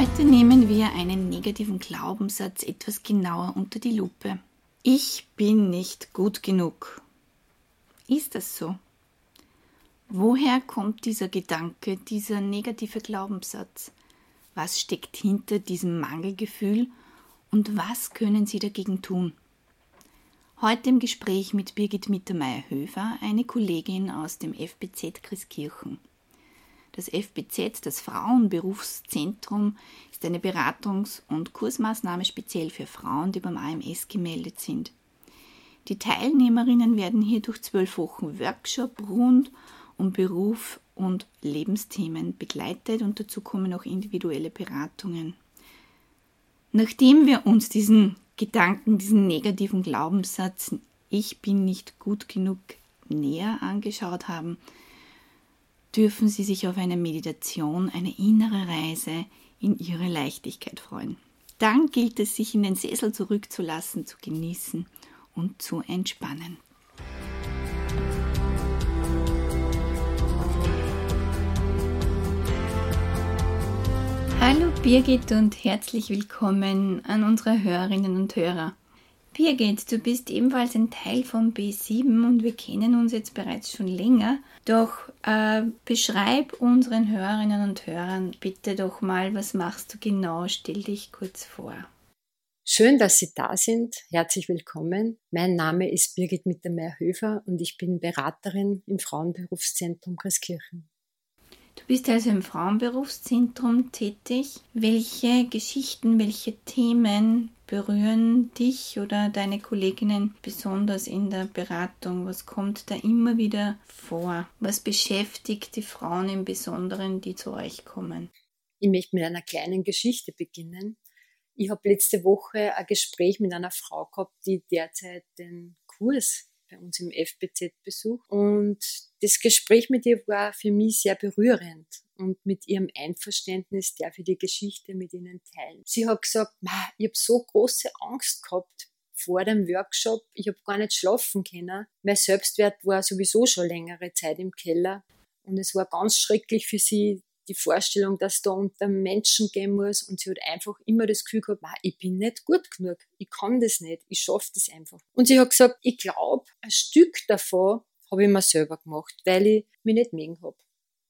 Heute nehmen wir einen negativen Glaubenssatz etwas genauer unter die Lupe. Ich bin nicht gut genug. Ist das so? Woher kommt dieser Gedanke, dieser negative Glaubenssatz? Was steckt hinter diesem Mangelgefühl und was können Sie dagegen tun? Heute im Gespräch mit Birgit Mittermeier-Höfer, eine Kollegin aus dem FBZ Christkirchen. Das FBZ, das Frauenberufszentrum, ist eine Beratungs- und Kursmaßnahme speziell für Frauen, die beim AMS gemeldet sind. Die Teilnehmerinnen werden hier durch zwölf Wochen Workshop rund um Beruf und Lebensthemen begleitet und dazu kommen auch individuelle Beratungen. Nachdem wir uns diesen Gedanken, diesen negativen Glaubenssatz, ich bin nicht gut genug näher angeschaut haben, dürfen Sie sich auf eine Meditation, eine innere Reise in Ihre Leichtigkeit freuen. Dann gilt es, sich in den Sessel zurückzulassen, zu genießen und zu entspannen. Hallo Birgit und herzlich willkommen an unsere Hörerinnen und Hörer. Birgit, du bist ebenfalls ein Teil von B7 und wir kennen uns jetzt bereits schon länger. Doch äh, beschreib unseren Hörerinnen und Hörern bitte doch mal, was machst du genau? Stell dich kurz vor. Schön, dass Sie da sind. Herzlich willkommen. Mein Name ist Birgit Mittermeier-Höfer und ich bin Beraterin im Frauenberufszentrum Christkirchen. Du bist also im Frauenberufszentrum tätig. Welche Geschichten, welche Themen berühren dich oder deine Kolleginnen besonders in der Beratung? Was kommt da immer wieder vor? Was beschäftigt die Frauen im Besonderen, die zu euch kommen? Ich möchte mit einer kleinen Geschichte beginnen. Ich habe letzte Woche ein Gespräch mit einer Frau gehabt, die derzeit den Kurs bei uns im FBZ besucht. Und das Gespräch mit ihr war für mich sehr berührend. Und mit ihrem Einverständnis darf ich die Geschichte mit ihnen teilen. Sie hat gesagt, ich habe so große Angst gehabt vor dem Workshop. Ich habe gar nicht schlafen können. Mein Selbstwert war sowieso schon längere Zeit im Keller. Und es war ganz schrecklich für sie, die Vorstellung, dass da unter Menschen gehen muss und sie hat einfach immer das Gefühl gehabt, ich bin nicht gut genug, ich kann das nicht, ich schaffe das einfach. Und sie hat gesagt, ich glaube, ein Stück davon habe ich mir selber gemacht, weil ich mich nicht mögen habe.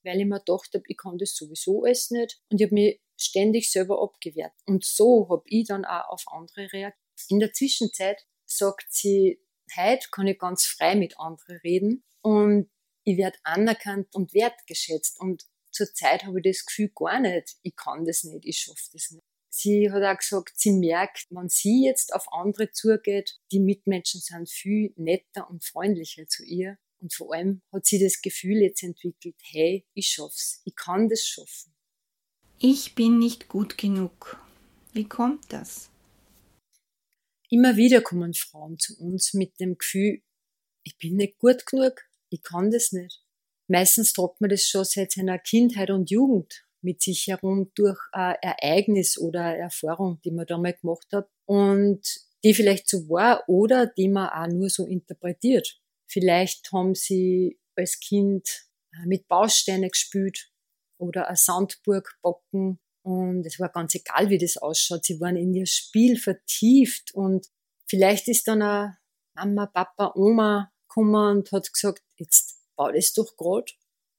Weil ich mir gedacht habe, ich kann das sowieso alles nicht und ich habe mich ständig selber abgewehrt. Und so habe ich dann auch auf andere reagiert. In der Zwischenzeit sagt sie, heute kann ich ganz frei mit anderen reden und ich werde anerkannt und wertgeschätzt. Und zurzeit habe ich das Gefühl gar nicht, ich kann das nicht, ich schaffe das nicht. Sie hat auch gesagt, sie merkt, wenn sie jetzt auf andere zugeht, die Mitmenschen sind viel netter und freundlicher zu ihr. Und vor allem hat sie das Gefühl jetzt entwickelt, hey, ich schaff's, ich kann das schaffen. Ich bin nicht gut genug. Wie kommt das? Immer wieder kommen Frauen zu uns mit dem Gefühl, ich bin nicht gut genug, ich kann das nicht. Meistens tragt man das schon seit seiner Kindheit und Jugend mit sich herum durch ein Ereignis oder Erfahrung, die man da mal gemacht hat und die vielleicht so war oder die man auch nur so interpretiert. Vielleicht haben sie als Kind äh, mit Bausteine gespielt oder eine Sandburg backen und es war ganz egal, wie das ausschaut. Sie waren in ihr Spiel vertieft und vielleicht ist dann eine Mama, Papa, Oma gekommen und hat gesagt, jetzt bau das doch grad,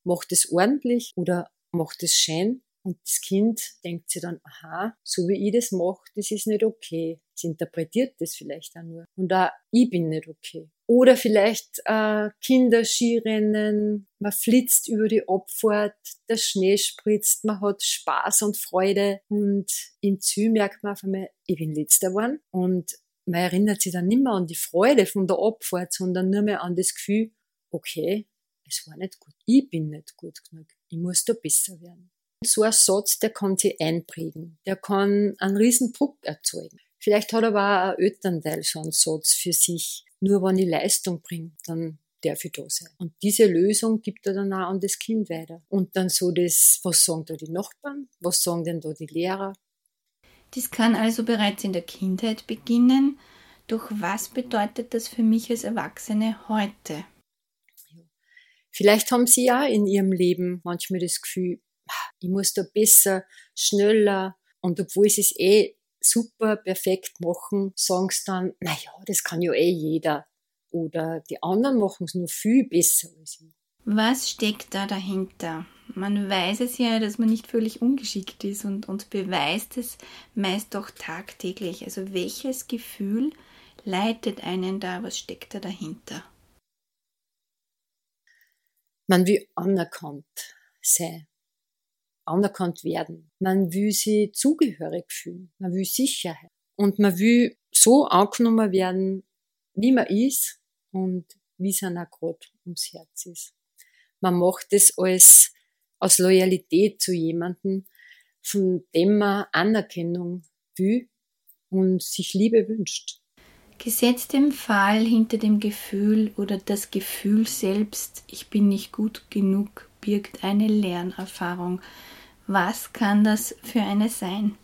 mach das ordentlich oder mach das schön. Und das Kind denkt sich dann, aha, so wie ich das mache, das ist nicht okay. Sie interpretiert das vielleicht auch nur. Und auch, ich bin nicht okay. Oder vielleicht äh, Kinderskirennen, man flitzt über die Abfahrt, der Schnee spritzt, man hat Spaß und Freude und im Ziel merkt man auf einmal, ich bin letzter geworden und man erinnert sich dann nicht mehr an die Freude von der Abfahrt, sondern nur mehr an das Gefühl, okay, es war nicht gut, ich bin nicht gut genug, ich muss da besser werden. So ein Satz, der kann sich einprägen, der kann einen riesen Druck erzeugen. Vielleicht hat aber auch ein Elternteil so einen Satz für sich, nur wenn ich Leistung bringe, dann darf ich da sein. Und diese Lösung gibt er dann auch an das Kind weiter. Und dann so das, was sagen da die Nachbarn, was sagen denn da die Lehrer, dies kann also bereits in der Kindheit beginnen. Doch was bedeutet das für mich als Erwachsene heute? Vielleicht haben Sie ja in Ihrem Leben manchmal das Gefühl, ich muss da besser, schneller und obwohl Sie es eh super perfekt machen, sagen Sie dann, naja, das kann ja eh jeder. Oder die anderen machen es nur viel besser als ich. Was steckt da dahinter? Man weiß es ja, dass man nicht völlig ungeschickt ist und, und beweist es meist doch tagtäglich. Also welches Gefühl leitet einen da? Was steckt da dahinter? Man will anerkannt sein, anerkannt werden. Man will sich zugehörig fühlen. Man will Sicherheit. Und man will so angenommen werden, wie man ist und wie es einer gerade ums Herz ist man macht es als aus Loyalität zu jemandem, von dem man Anerkennung will und sich Liebe wünscht. Gesetzt im Fall hinter dem Gefühl oder das Gefühl selbst, ich bin nicht gut genug, birgt eine Lernerfahrung. Was kann das für eine sein?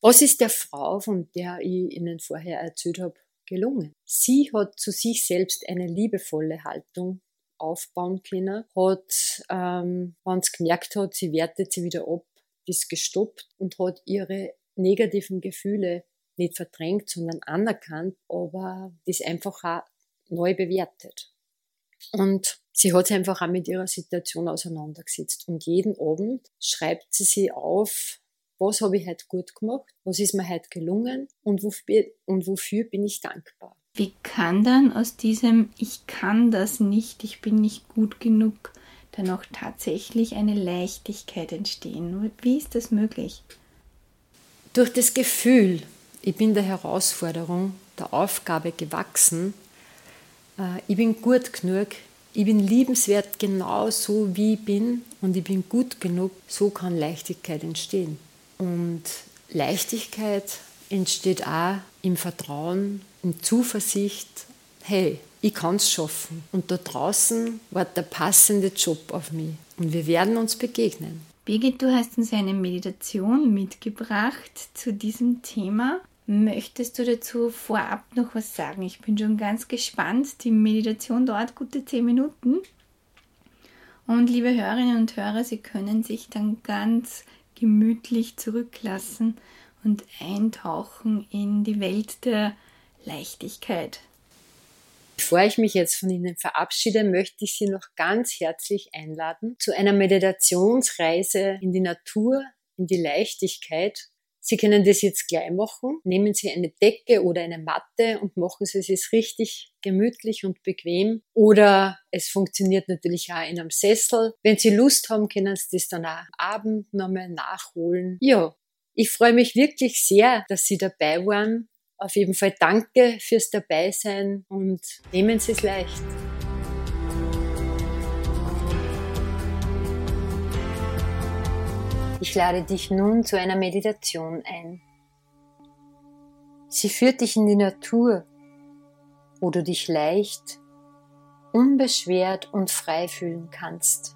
Was ist der Frau, von der ich Ihnen vorher erzählt habe, gelungen? Sie hat zu sich selbst eine liebevolle Haltung aufbauen können, hat, ähm, wenn sie gemerkt hat, sie wertet sie wieder ab, ist gestoppt und hat ihre negativen Gefühle nicht verdrängt, sondern anerkannt, aber das einfach auch neu bewertet. Und sie hat sich einfach auch mit ihrer Situation auseinandergesetzt. Und jeden Abend schreibt sie sich auf, was habe ich heute gut gemacht, was ist mir heute gelungen und wofür, und wofür bin ich dankbar. Wie kann dann aus diesem Ich kann das nicht, ich bin nicht gut genug, dann auch tatsächlich eine Leichtigkeit entstehen? Wie ist das möglich? Durch das Gefühl, ich bin der Herausforderung, der Aufgabe gewachsen, äh, ich bin gut genug, ich bin liebenswert genau so, wie ich bin und ich bin gut genug, so kann Leichtigkeit entstehen. Und Leichtigkeit entsteht auch im Vertrauen, in Zuversicht, hey, ich kann es schaffen. Und da draußen wartet der passende Job auf mich. Und wir werden uns begegnen. Birgit, du hast uns eine Meditation mitgebracht zu diesem Thema. Möchtest du dazu vorab noch was sagen? Ich bin schon ganz gespannt. Die Meditation dauert gute zehn Minuten. Und liebe Hörerinnen und Hörer, Sie können sich dann ganz gemütlich zurücklassen und eintauchen in die Welt der Leichtigkeit. Bevor ich mich jetzt von Ihnen verabschiede, möchte ich Sie noch ganz herzlich einladen zu einer Meditationsreise in die Natur, in die Leichtigkeit. Sie können das jetzt gleich machen. Nehmen Sie eine Decke oder eine Matte und machen Sie es richtig gemütlich und bequem. Oder es funktioniert natürlich auch in einem Sessel. Wenn Sie Lust haben, können Sie das dann auch Abend nochmal nachholen. Ja, ich freue mich wirklich sehr, dass Sie dabei waren. Auf jeden Fall danke fürs Dabeisein und nehmen Sie es leicht. Ich lade dich nun zu einer Meditation ein. Sie führt dich in die Natur, wo du dich leicht, unbeschwert und frei fühlen kannst.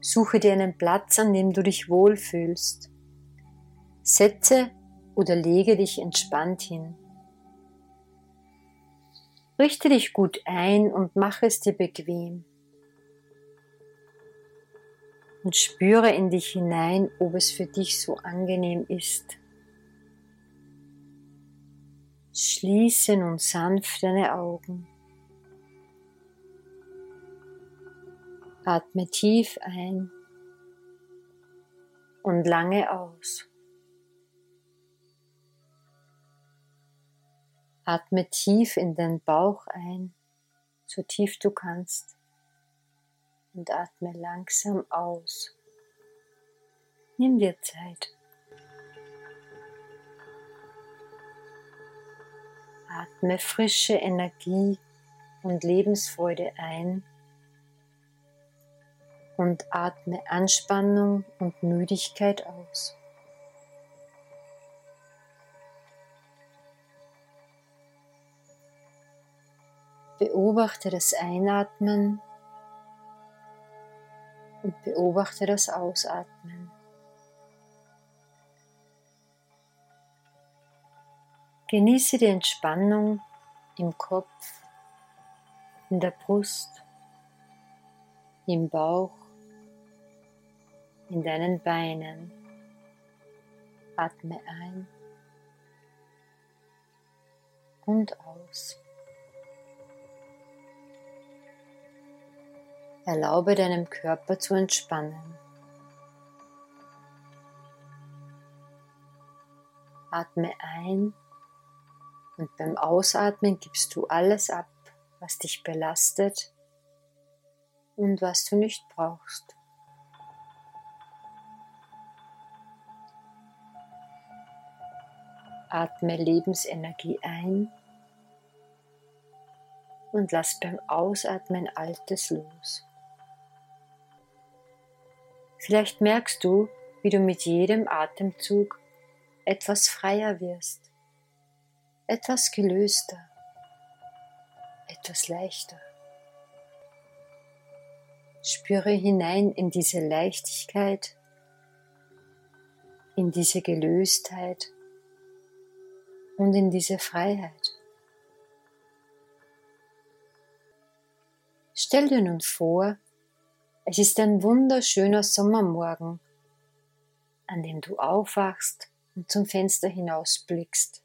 Suche dir einen Platz, an dem du dich wohlfühlst. Setze oder lege dich entspannt hin. Richte dich gut ein und mache es dir bequem. Und spüre in dich hinein, ob es für dich so angenehm ist. Schließe nun sanft deine Augen. Atme tief ein und lange aus. Atme tief in den Bauch ein, so tief du kannst. Und atme langsam aus. Nimm dir Zeit. Atme frische Energie und Lebensfreude ein und atme Anspannung und Müdigkeit aus. Beobachte das Einatmen und beobachte das Ausatmen. Genieße die Entspannung im Kopf, in der Brust, im Bauch, in deinen Beinen. Atme ein und aus. Erlaube deinem Körper zu entspannen. Atme ein und beim Ausatmen gibst du alles ab, was dich belastet und was du nicht brauchst. Atme Lebensenergie ein und lass beim Ausatmen Altes los. Vielleicht merkst du, wie du mit jedem Atemzug etwas freier wirst, etwas gelöster, etwas leichter. Spüre hinein in diese Leichtigkeit, in diese Gelöstheit und in diese Freiheit. Stell dir nun vor, es ist ein wunderschöner Sommermorgen, an dem du aufwachst und zum Fenster hinausblickst.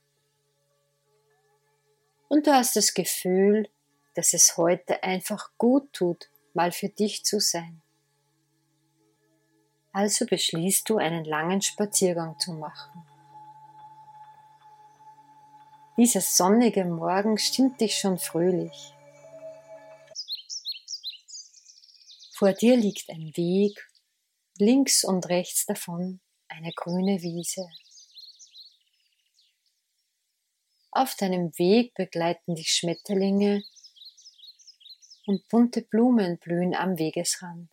Und du hast das Gefühl, dass es heute einfach gut tut, mal für dich zu sein. Also beschließt du, einen langen Spaziergang zu machen. Dieser sonnige Morgen stimmt dich schon fröhlich. Vor dir liegt ein Weg, links und rechts davon eine grüne Wiese. Auf deinem Weg begleiten dich Schmetterlinge und bunte Blumen blühen am Wegesrand.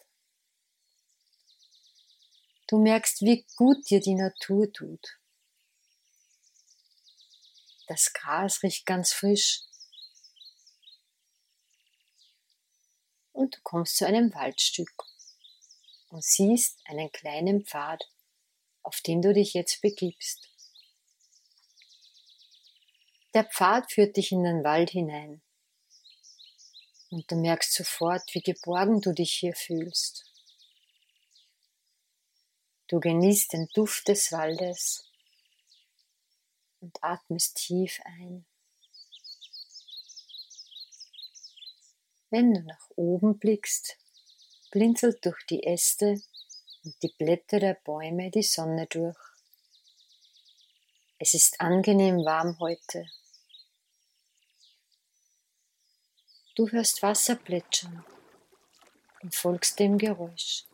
Du merkst, wie gut dir die Natur tut. Das Gras riecht ganz frisch und du kommst zu einem Waldstück und siehst einen kleinen Pfad, auf den du dich jetzt begibst. Der Pfad führt dich in den Wald hinein und du merkst sofort, wie geborgen du dich hier fühlst. Du genießt den Duft des Waldes und atmest tief ein. Wenn du nach oben blickst, blinzelt durch die Äste und die Blätter der Bäume die Sonne durch. Es ist angenehm warm heute. Du hörst Wasser plätschern und folgst dem Geräusch.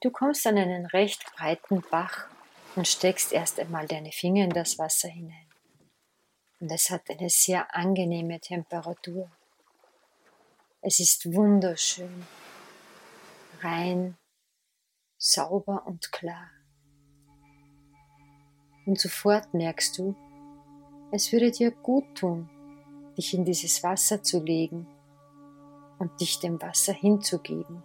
Du kommst an einen recht breiten Bach und steckst erst einmal deine Finger in das Wasser hinein und es hat eine sehr angenehme Temperatur. Es ist wunderschön, rein, sauber und klar. Und sofort merkst du, es würde dir gut tun, dich in dieses Wasser zu legen und dich dem Wasser hinzugeben.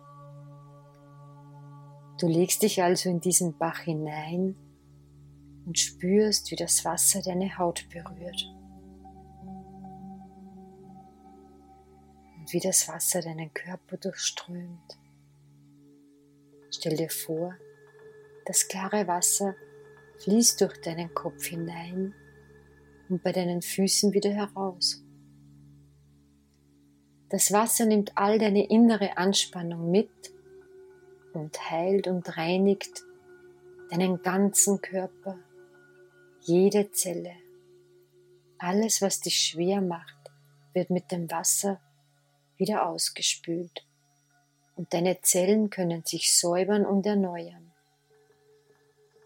Du legst dich also in diesen Bach hinein und spürst, wie das Wasser deine Haut berührt. Wie das Wasser deinen Körper durchströmt. Stell dir vor, das klare Wasser fließt durch deinen Kopf hinein und bei deinen Füßen wieder heraus. Das Wasser nimmt all deine innere Anspannung mit und heilt und reinigt deinen ganzen Körper, jede Zelle. Alles, was dich schwer macht, wird mit dem Wasser wieder ausgespült und deine Zellen können sich säubern und erneuern.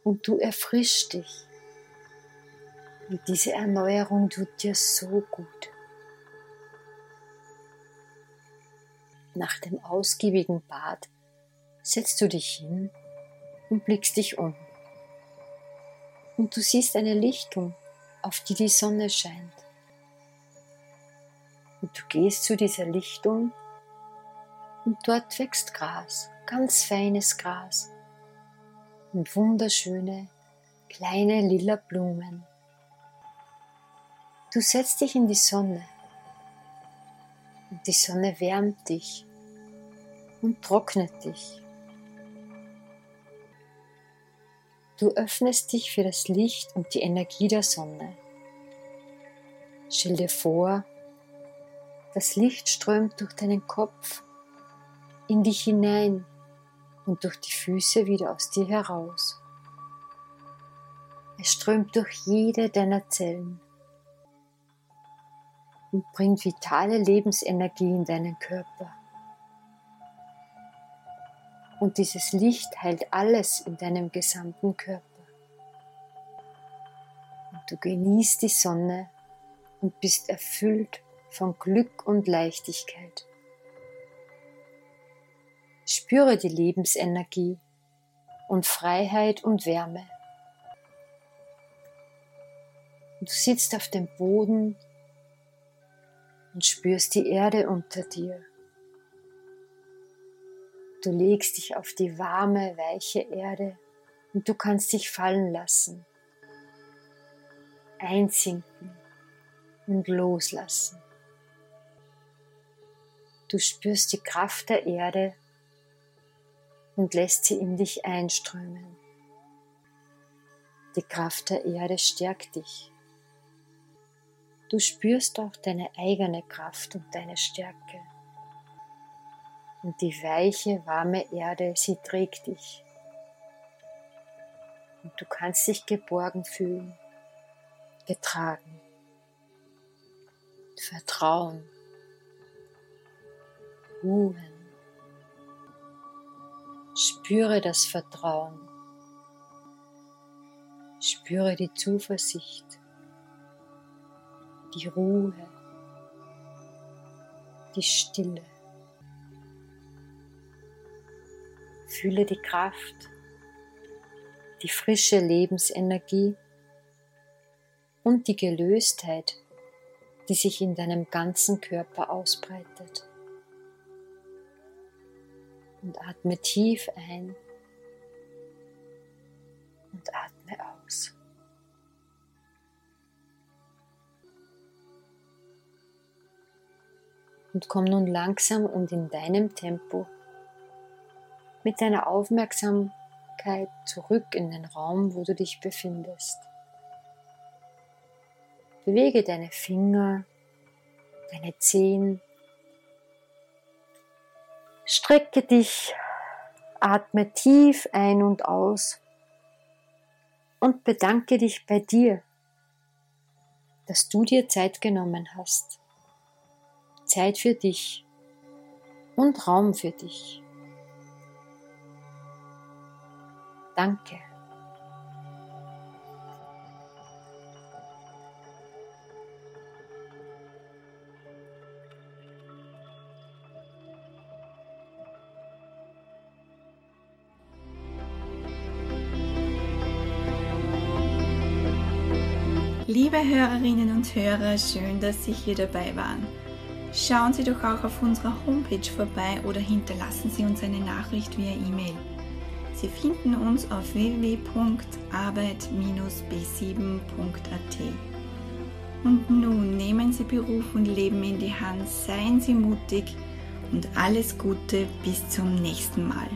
Und du erfrischst dich. Und diese Erneuerung tut dir so gut. Nach dem ausgiebigen Bad setzt du dich hin und blickst dich um. Und du siehst eine Lichtung, auf die die Sonne scheint. Und du gehst zu dieser Lichtung und dort wächst Gras, ganz feines Gras und wunderschöne kleine lila Blumen. Du setzt dich in die Sonne und die Sonne wärmt dich und trocknet dich. Du öffnest dich für das Licht und die Energie der Sonne. Stell dir vor, das Licht strömt durch deinen Kopf in dich hinein und durch die Füße wieder aus dir heraus. Es strömt durch jede deiner Zellen und bringt vitale Lebensenergie in deinen Körper. Und dieses Licht heilt alles in deinem gesamten Körper. Und du genießt die Sonne und bist erfüllt von Glück und Leichtigkeit. Spüre die Lebensenergie und Freiheit und Wärme. Du sitzt auf dem Boden und spürst die Erde unter dir. Du legst dich auf die warme, weiche Erde und du kannst dich fallen lassen, einsinken und loslassen. Du spürst die Kraft der Erde und lässt sie in dich einströmen. Die Kraft der Erde stärkt dich. Du spürst auch deine eigene Kraft und deine Stärke. Und die weiche, warme Erde, sie trägt dich. Und du kannst dich geborgen fühlen, getragen, vertrauen, ruhen. Spüre das Vertrauen. Spüre die Zuversicht, die Ruhe, die Stille. Fühle die Kraft, die frische Lebensenergie und die Gelöstheit, die sich in deinem ganzen Körper ausbreitet und atme tief ein und atme aus. Und komm nun langsam und in deinem Tempo mit deiner Aufmerksamkeit zurück in den Raum, wo du dich befindest. Bewege deine Finger, deine Zehen, Strecke dich, atme tief ein und aus und bedanke dich bei dir, dass du dir Zeit genommen hast. Zeit für dich und Raum für dich. Danke. Liebe Hörerinnen und Hörer, schön, dass Sie hier dabei waren. Schauen Sie doch auch auf unserer Homepage vorbei oder hinterlassen Sie uns eine Nachricht via E-Mail. Sie finden uns auf www.arbeit-b7.at. Und nun nehmen Sie Beruf und Leben in die Hand, seien Sie mutig und alles Gute bis zum nächsten Mal.